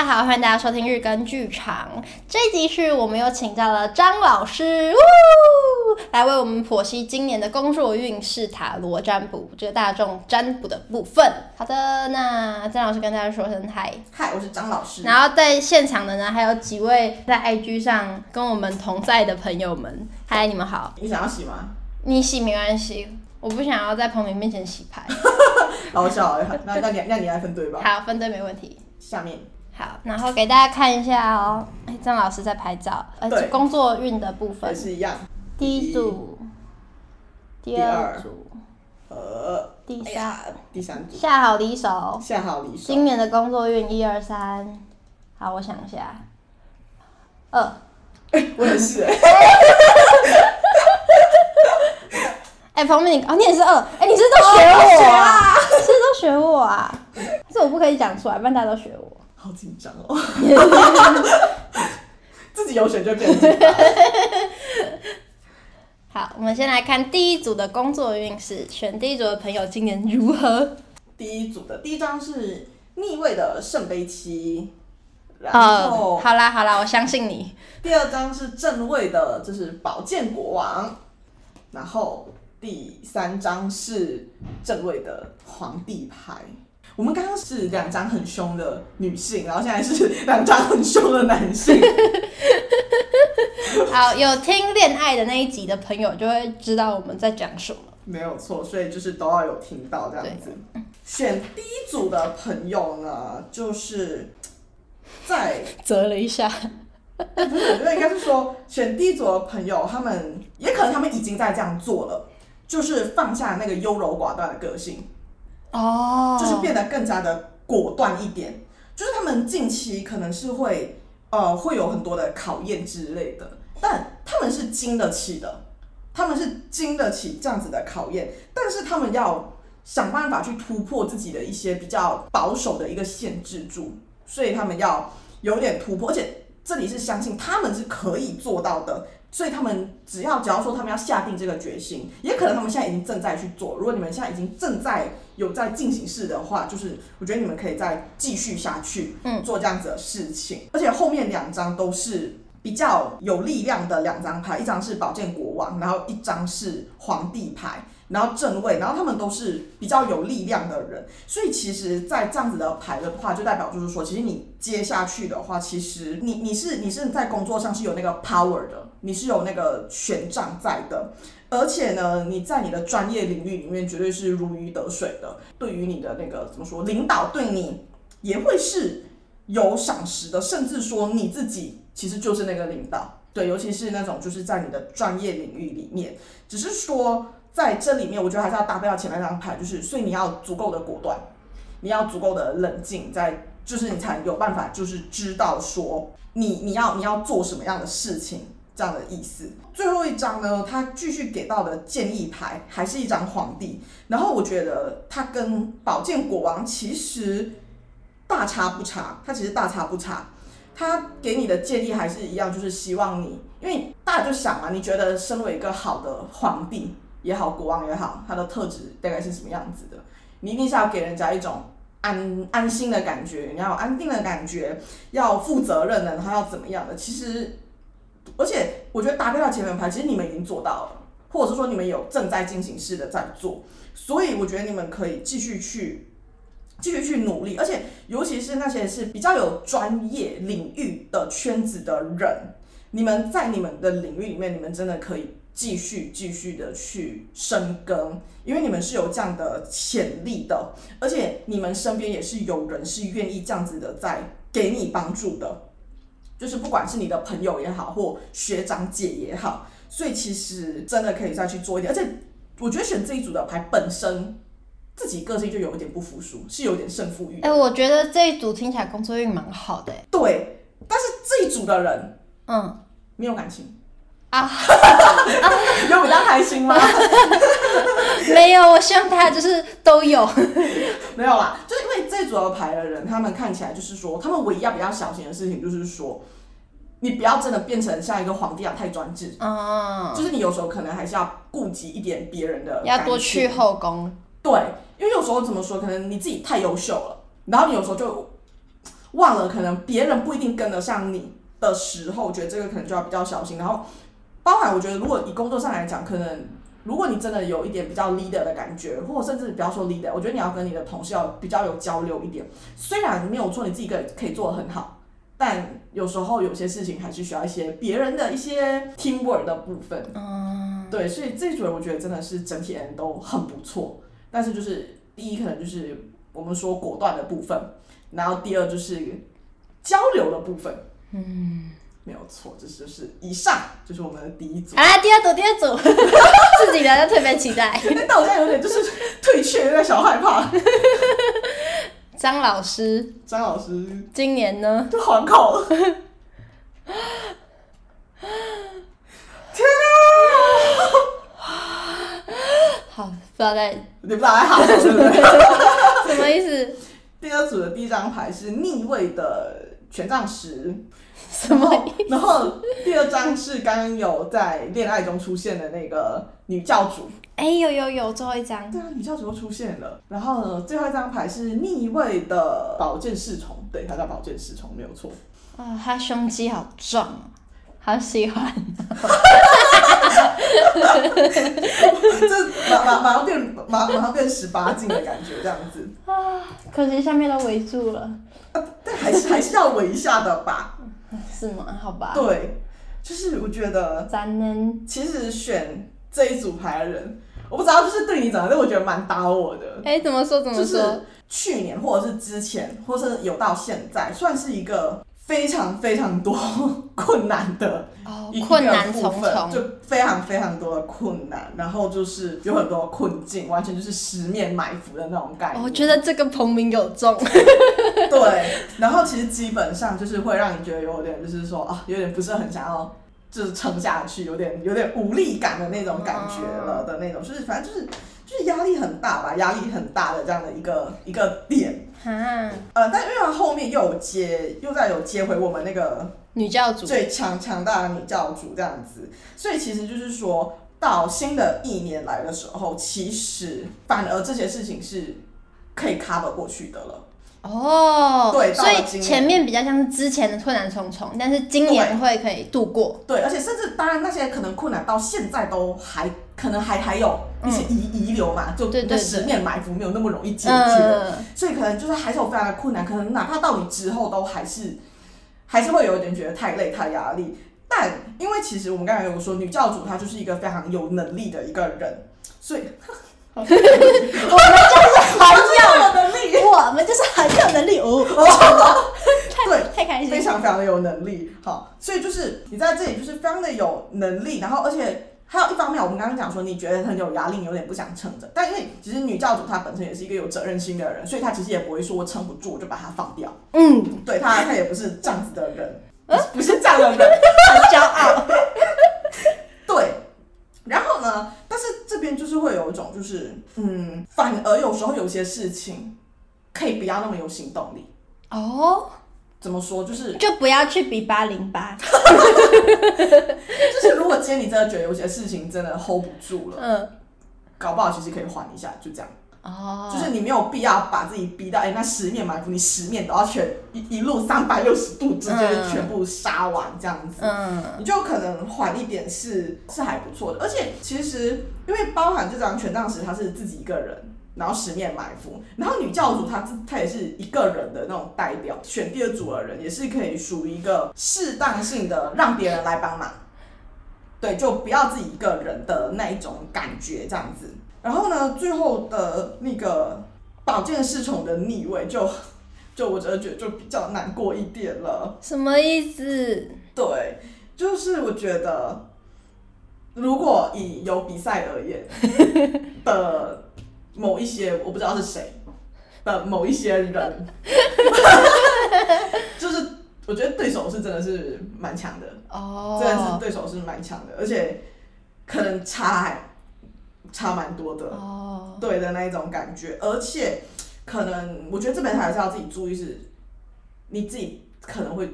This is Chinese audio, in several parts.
大家好，欢迎大家收听日更剧场。这一集是我们又请到了张老师，来为我们剖析今年的工作运势塔罗占卜，这个大众占卜的部分。好的，那张老师跟大家说声嗨，嗨，我是张老师。然后在现场的呢，还有几位在 IG 上跟我们同在的朋友们，嗨，你们好。你想要洗吗？你洗没关系，我不想要在朋友面前洗牌。好笑，那那你那你来分队吧。好，分队没问题。下面。好，然后给大家看一下哦。哎，张老师在拍照，而且工作运的部分也是一样。第一组，第二组，呃，第三，第三组。下好离手，下好离手。今年的工作运，一二三。好，我想一下。二。我也是哎。哎，彭敏，哦，你也是二。哎，你是都学我啊？是都学我啊？这我不可以讲出来，不然大家都学我。好紧张哦！自己有选就变紧张。好，我们先来看第一组的工作运势，选第一组的朋友今年如何？第一组的第一张是逆位的圣杯七，然后、哦、好啦好啦，我相信你。第二张是正位的，就是宝剑国王，然后第三张是正位的皇帝牌。我们刚刚是两张很凶的女性，然后现在是两张很凶的男性。好，有听恋爱的那一集的朋友就会知道我们在讲什么。没有错，所以就是都要有听到这样子。选第一组的朋友呢，就是在 折了一下。不是，我觉得应该是说，选第一组的朋友，他们也可能他们已经在这样做了，就是放下那个优柔寡断的个性。哦。就是变得更加的果断一点，就是他们近期可能是会呃会有很多的考验之类的，但他们是经得起的，他们是经得起这样子的考验，但是他们要想办法去突破自己的一些比较保守的一个限制住，所以他们要有点突破，而且这里是相信他们是可以做到的。所以他们只要只要说他们要下定这个决心，也可能他们现在已经正在去做。如果你们现在已经正在有在进行式的话，就是我觉得你们可以再继续下去，嗯，做这样子的事情。而且后面两张都是比较有力量的两张牌，一张是宝剑国王，然后一张是皇帝牌。然后正位，然后他们都是比较有力量的人，所以其实，在这样子的牌的话，就代表就是说，其实你接下去的话，其实你你是你是在工作上是有那个 power 的，你是有那个权杖在的，而且呢，你在你的专业领域里面绝对是如鱼得水的。对于你的那个怎么说，领导对你也会是有赏识的，甚至说你自己其实就是那个领导，对，尤其是那种就是在你的专业领域里面，只是说。在这里面，我觉得还是要搭配到前面那张牌，就是所以你要足够的果断，你要足够的冷静，在就是你才有办法，就是知道说你你要你要做什么样的事情这样的意思。最后一张呢，他继续给到的建议牌还是一张皇帝，然后我觉得他跟宝剑国王其实大差不差，他其实大差不差，他给你的建议还是一样，就是希望你，因为大家就想嘛，你觉得身为一个好的皇帝。也好，国王也好，他的特质大概是什么样子的？你一定是要给人家一种安安心的感觉，你要有安定的感觉，要负责任的，然后要怎么样的？其实，而且我觉得搭配到前面牌，其实你们已经做到了，或者是说你们有正在进行式的在做，所以我觉得你们可以继续去继续去努力，而且尤其是那些是比较有专业领域的圈子的人，你们在你们的领域里面，你们真的可以。继续继续的去深耕，因为你们是有这样的潜力的，而且你们身边也是有人是愿意这样子的在给你帮助的，就是不管是你的朋友也好，或学长姐也好，所以其实真的可以再去做一点。而且我觉得选这一组的牌本身自己个性就有一点不服输，是有点胜负欲。哎、欸，我觉得这一组听起来工作运蛮好的。对，但是这一组的人，嗯，没有感情。啊，有比较开心吗？没有，我希望大家就是都有。没有啦，就是因为这组的牌的人，他们看起来就是说，他们唯一要比较小心的事情就是说，你不要真的变成像一个皇帝啊太专制。嗯。就是你有时候可能还是要顾及一点别人的。要多去后宫。对，因为有时候怎么说，可能你自己太优秀了，然后你有时候就。忘了可能别人不一定跟得上你的时候，我觉得这个可能就要比较小心。然后，包含我觉得如果以工作上来讲，可能如果你真的有一点比较 leader 的感觉，或甚至不要说 leader，我觉得你要跟你的同事要比较有交流一点。虽然没有错，你自己可以可以做的很好。但有时候有些事情还是需要一些别人的一些 teamwork 的部分，嗯，对，所以这一组我觉得真的是整体人都很不错。但是就是第一可能就是我们说果断的部分，然后第二就是交流的部分，嗯，没有错，这就是以上就是我们的第一组。啊，第二组，第二组，自己的特别期待。但我现在有点就是退却，有点小害怕。张老师，张老师，今年呢？就环考了。天啊！好，不知道在，你不知道在好，是不是？什么意思？第二组的第一张牌是逆位的权杖十。什么？然后第二张是刚刚有在恋爱中出现的那个女教主。哎、欸，有有有，最后一张。对啊，女教主又出现了。然后呢，最后一张牌是逆位的宝剑侍从，对，他叫宝剑侍从，没有错。啊、哦，他胸肌好壮，好喜欢。这马马马上变马马上变十八禁的感觉，这样子。啊，可惜下面都围住了。还是还是要闻一下的吧？是吗？好吧。对，就是我觉得，咱们其实选这一组牌的人。我不知道，就是对你怎么，但我觉得蛮打我的。哎、欸，怎么说？怎么说？就是去年，或者是之前，或是有到现在，算是一个非常非常多 困难的一个部分，困难重重，就非常非常多的困难，然后就是有很多困境，完全就是十面埋伏的那种感觉。我觉得这个彭明有中。对，然后其实基本上就是会让你觉得有点，就是说啊，有点不是很想要。就是撑下去，有点有点无力感的那种感觉了的那种，就是反正就是就是压力很大吧，压力很大的这样的一个一个点。嗯。呃，但因为他后面又有接，又再有接回我们那个女教主最强强大的女教主这样子，所以其实就是说到新的一年来的时候，其实反而这些事情是可以 cover 过去的了。哦，对，所以前面比较像是之前的困难重重，但是今年会可以度过。对，而且甚至当然那些可能困难到现在都还可能还还有一些遗遗留嘛，就那十面埋伏没有那么容易解决，嗯，所以可能就是还是有非常的困难，可能哪怕到你之后都还是还是会有一点觉得太累太压力。但因为其实我们刚才有说女教主她就是一个非常有能力的一个人，所以。我们就是很有能力，我们就是很有能力哦。对，太开心，非常非常的有能力。好，所以就是你在这里就是非常的有能力，然后而且还有一方面，我们刚刚讲说你觉得很有压力，你有点不想撑着。但因为其实女教主她本身也是一个有责任心的人，所以她其实也不会说我撑不住我就把它放掉。嗯，对，她她也不是这样子的人，不是这样的人，很骄傲。对。然后呢？但是这边就是会有一种，就是嗯，反而有时候有些事情可以不要那么有行动力哦。怎么说？就是就不要去比八零八。就是如果今天你真的觉得有些事情真的 hold 不住了，嗯，搞不好其实可以缓一下，就这样。哦，就是你没有必要把自己逼到哎、欸，那十面埋伏，你十面都要全一一路三百六十度直接全部杀完这样子，嗯，你就可能缓一点是是还不错的。而且其实因为包含这张权杖十，他是自己一个人，然后十面埋伏，然后女教主她她也是一个人的那种代表，选第二组的人也是可以属于一个适当性的让别人来帮忙，对，就不要自己一个人的那一种感觉这样子。然后呢，最后的那个宝剑侍从的逆位就，就就我真的觉得就比较难过一点了。什么意思？对，就是我觉得，如果以有比赛而言的某一些，我不知道是谁的某一些人，就是我觉得对手是真的是蛮强的哦，真的是对手是蛮强的，而且可能差还。差蛮多的，oh. 对的那一种感觉，而且可能我觉得这边还是要自己注意，是你自己可能会，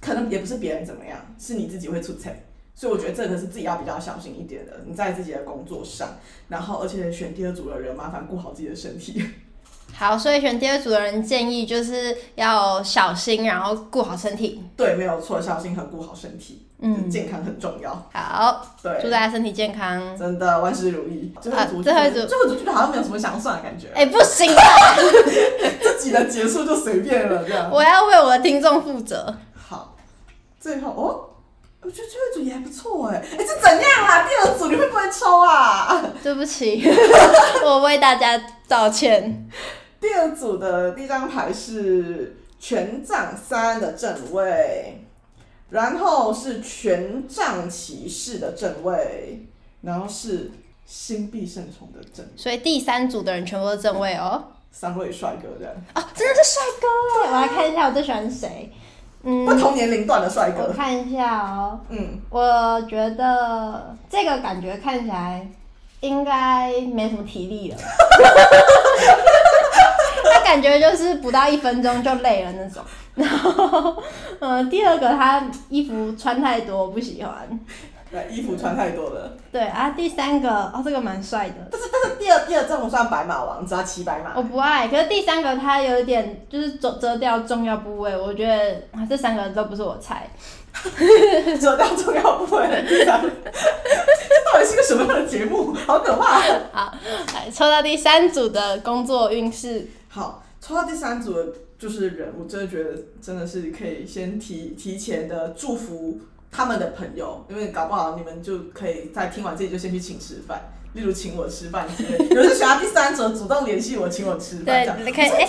可能也不是别人怎么样，是你自己会出错，所以我觉得这个是自己要比较小心一点的。你在自己的工作上，然后而且选第二组的人，麻烦顾好自己的身体。好，所以选第二组的人建议就是要小心，然后顾好身体。对，没有错，小心和顾好身体，嗯，健康很重要。好，对，祝大家身体健康，真的万事如意。最后一组，最后一组，最后一组觉得好像没有什么想算的感觉。哎，不行啊，自己的结束就随便了这样。我要为我的听众负责。好，最后哦。我觉得最后一组也还不错哎，哎，这怎样啦？第二组你会不会抽啊？对不起，我为大家道歉。第二组的第一张牌是权杖三的正位，然后是权杖骑士的正位，然后是星币圣宠的正位。所以第三组的人全部都正位哦。三位帅哥这样。哦，真的是帅哥哎！我来看一下我最喜欢谁。嗯，不同年龄段的帅哥。我看一下哦。嗯，我觉得这个感觉看起来应该没什么体力了。他感觉就是不到一分钟就累了那种。然后，嗯，第二个他衣服穿太多，不喜欢。对，衣服穿太多了。对啊，第三个哦，这个蛮帅的。但是但是第二第二这种算白马王，只要骑白马。我不爱，可是第三个他有一点就是遮遮掉重要部位，我觉得啊这三个都不是我菜。遮掉重要部位的第三个，这到底是个什么样的节目？好可怕！好，来抽到第三组的工作运势。好，抽到第三组的就是人，我真的觉得真的是可以先提提前的祝福。他们的朋友，因为搞不好你们就可以在听完这里就先去请吃饭，例如请我吃饭之类。有人选到第三组，主动联系我，请我吃饭。对，你可以哎，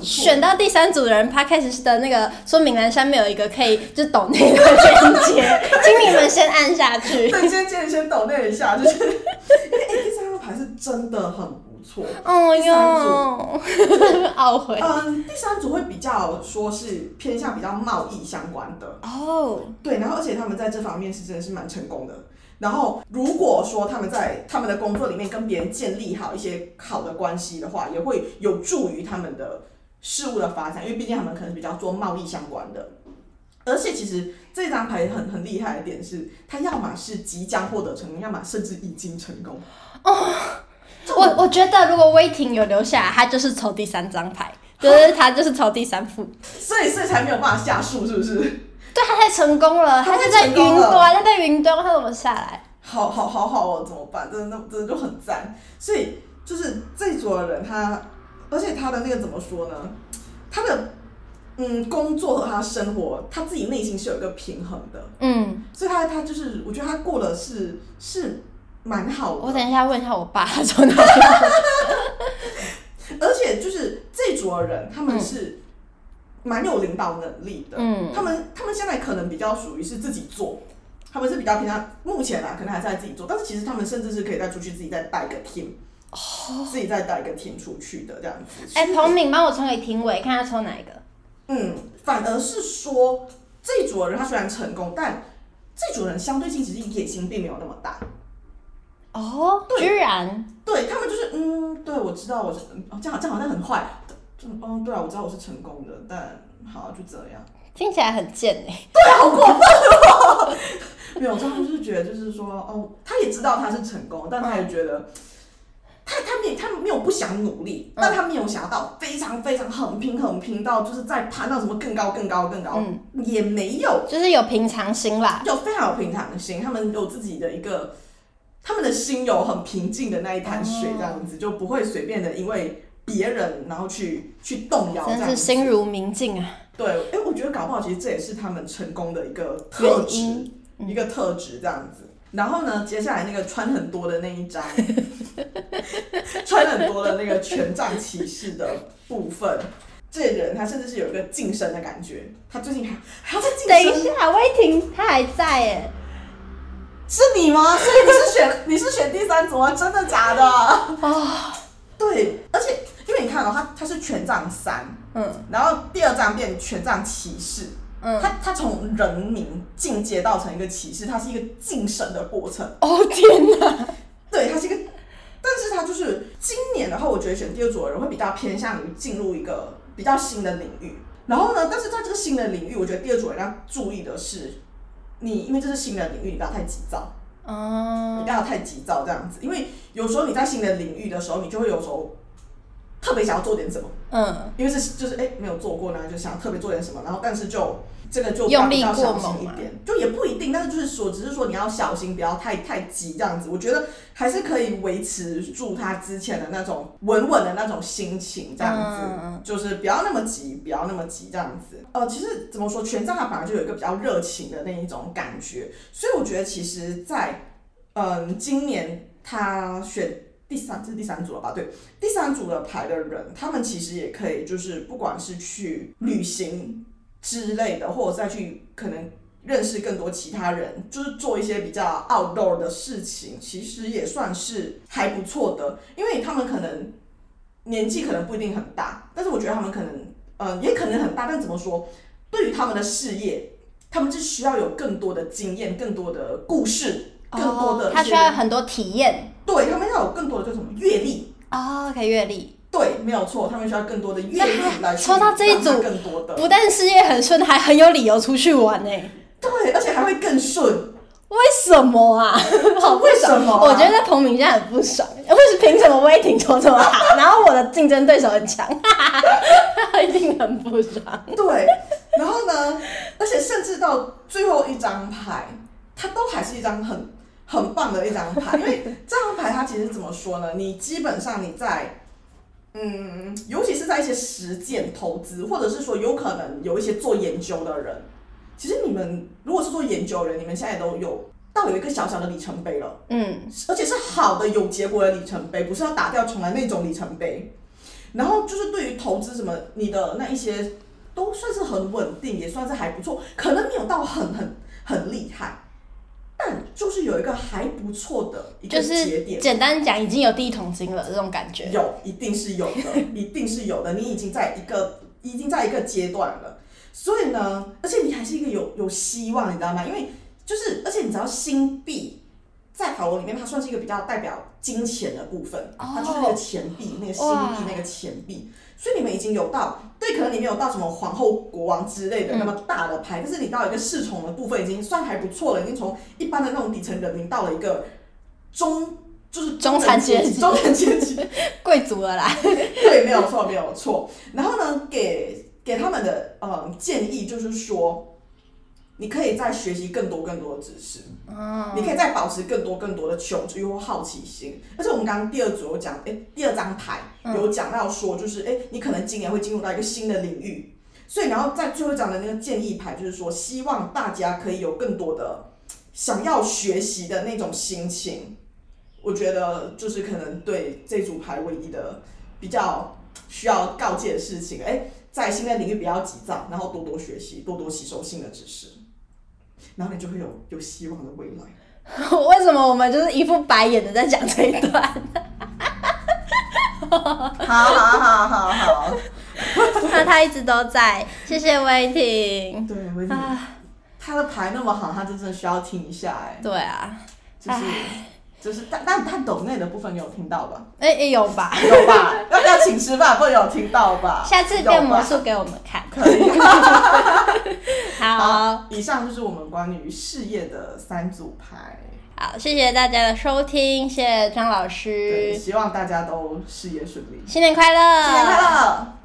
选到第三组的人，他开始的那个说明栏下面有一个可以就抖那个链接，请你们先按下去。对，先建议先抖那一下，就是 因为哎，第三张牌是真的很。错，哦哟，第三组 懊悔。嗯，第三组会比较说是偏向比较贸易相关的哦，对，然后而且他们在这方面是真的是蛮成功的。然后如果说他们在他们的工作里面跟别人建立好一些好的关系的话，也会有助于他们的事物的发展，因为毕竟他们可能比较做贸易相关的。而且其实这张牌很很厉害的点是，它要么是即将获得成功，要么甚至已经成功哦。我我觉得，如果威霆有留下来，他就是抽第三张牌，就是他就是抽第三副，所以所以才没有办法下树，是不是？对，他太成功了，他就在云端，他在云端，他怎么下来？好好好好哦，怎么办？真的那真的就很赞。所以就是这组的人，他而且他的那个怎么说呢？他的嗯工作和他生活，他自己内心是有一个平衡的，嗯，所以他他就是我觉得他过的是是。蛮好的。我等一下问一下我爸，他从哪里？而且就是这组的人，他们是蛮有领导能力的。嗯，他们他们现在可能比较属于是自己做，他们是比较平常目前啊，可能还在自己做。但是其实他们甚至是可以再出去自己再带一个 team，哦，自己再带一个 team 出去的这样子。哎、欸，彭敏帮我抽给廷伟，看他抽哪一个？嗯，反而是说这一组的人他虽然成功，但这组人相对性其实野心并没有那么大。哦，居然，对他们就是，嗯，对，我知道我是，哦，这样这样好像很坏，嗯，对啊，我知道我是成功的，但好就这样，听起来很贱哎，对，好过分哦，没有，他们就是觉得就是说，哦，他也知道他是成功，但他也觉得，他他没他没有不想努力，但他没有想到非常非常很拼很拼到就是在攀到什么更高更高更高，嗯，也没有，就是有平常心啦，有非常有平常心，他们有自己的一个。他们的心有很平静的那一潭水，这样子、哦、就不会随便的因为别人然后去去动摇，真是心如明镜啊！对，哎、欸，我觉得搞不好其实这也是他们成功的一个特质，嗯、一个特质这样子。然后呢，接下来那个穿很多的那一张，穿很多的那个权杖骑士的部分，这人他甚至是有一个晋升的感觉，他最近还还要再晋升。等一下，威霆他还在哎。是你吗？所以你是选 你是选第三组吗？真的假的？啊，对，而且因为你看哦，他他是权杖三，嗯，然后第二张变权杖骑士，嗯，他他从人民进阶到成一个骑士，他是一个晋升的过程。哦天哪！对，他是一个，但是他就是今年的话，我觉得选第二组的人会比较偏向于进入一个比较新的领域。然后呢，但是在这个新的领域，我觉得第二组人要注意的是。你因为这是新的领域，你不要太急躁。哦。你不要太急躁这样子，因为有时候你在新的领域的时候，你就会有时候特别想要做点什么，嗯，因为是就是哎、欸、没有做过呢，就想特别做点什么，然后但是就。这个就用力比较小心过猛一点，就也不一定，但是就是说，只是说你要小心，不要太太急这样子。我觉得还是可以维持住他之前的那种稳稳的那种心情，这样子，嗯、就是不要那么急，不要那么急这样子。呃，其实怎么说，权杖他本来就有一个比较热情的那一种感觉，所以我觉得其实在，在嗯今年他选第三，这是第三组了吧？对，第三组的牌的人，他们其实也可以，就是不管是去旅行。之类的，或者再去可能认识更多其他人，就是做一些比较 outdoor 的事情，其实也算是还不错的。因为他们可能年纪可能不一定很大，但是我觉得他们可能，嗯、呃，也可能很大。但怎么说，对于他们的事业，他们是需要有更多的经验、更多的故事、更多的，他需要很多体验。对，他们要有更多的叫什么阅历啊，可以阅历。对，没有错，他们需要更多的阅历来抽 到这一组，更多的，不但事业很顺，还很有理由出去玩呢。对，而且还会更顺。为什么啊？为什么、啊？我觉得在彭明现在很不爽，为什凭什么威霆抽这么好，然后我的竞争对手很强，他一定很不爽。对，然后呢？而且甚至到最后一张牌，它都还是一张很很棒的一张牌，因为这张牌它其实怎么说呢？你基本上你在。嗯，尤其是在一些实践投资，或者是说有可能有一些做研究的人，其实你们如果是做研究的人，你们现在都有到有一个小小的里程碑了，嗯，而且是好的有结果的里程碑，不是要打掉重来那种里程碑。然后就是对于投资什么，你的那一些都算是很稳定，也算是还不错，可能没有到很很很厉害。但就是有一个还不错的一个节点，简单讲，已经有第一桶金了，这种感觉有，一定是有的，一定是有的。你已经在一个，已经在一个阶段了，所以呢，而且你还是一个有有希望，你知道吗？因为就是，而且你知道新币在塔罗里面，它算是一个比较代表金钱的部分，它就是那个钱币，那个新币，那个钱币。所以你们已经有到，对，可能你没有到什么皇后、国王之类的那么大的牌，嗯、但是你到一个侍从的部分已经算还不错了，已经从一般的那种底层人民到了一个中，就是中产阶级、中产阶级、贵族了啦。对，没有错，没有错。然后呢，给给他们的呃建议就是说。你可以再学习更多更多的知识，嗯，你可以再保持更多更多的求知欲或好奇心。而且我们刚刚第二组有讲，诶、欸，第二张牌有讲到说，就是诶、欸，你可能今年会进入到一个新的领域，所以然后在最后讲的那个建议牌，就是说希望大家可以有更多的想要学习的那种心情。我觉得就是可能对这组牌唯一的比较需要告诫的事情，诶、欸，在新的领域不要急躁，然后多多学习，多多吸收新的知识。然后你就会有有希望的未来。为什么我们就是一副白眼的在讲这一段？好好好好好。那他一直都在，谢谢威霆。对，威霆，他的牌那么好，他真的需要听一下哎。对啊，就是就是，但但他抖内的部分你有听到吧？哎哎，有吧？有吧？要请吃饭？不有听到吧？下次变魔术给我们看。可以。好，好，以上就是我们关于事业的三组牌。好，谢谢大家的收听，谢谢张老师。希望大家都事业顺利，新年快乐，新年快乐。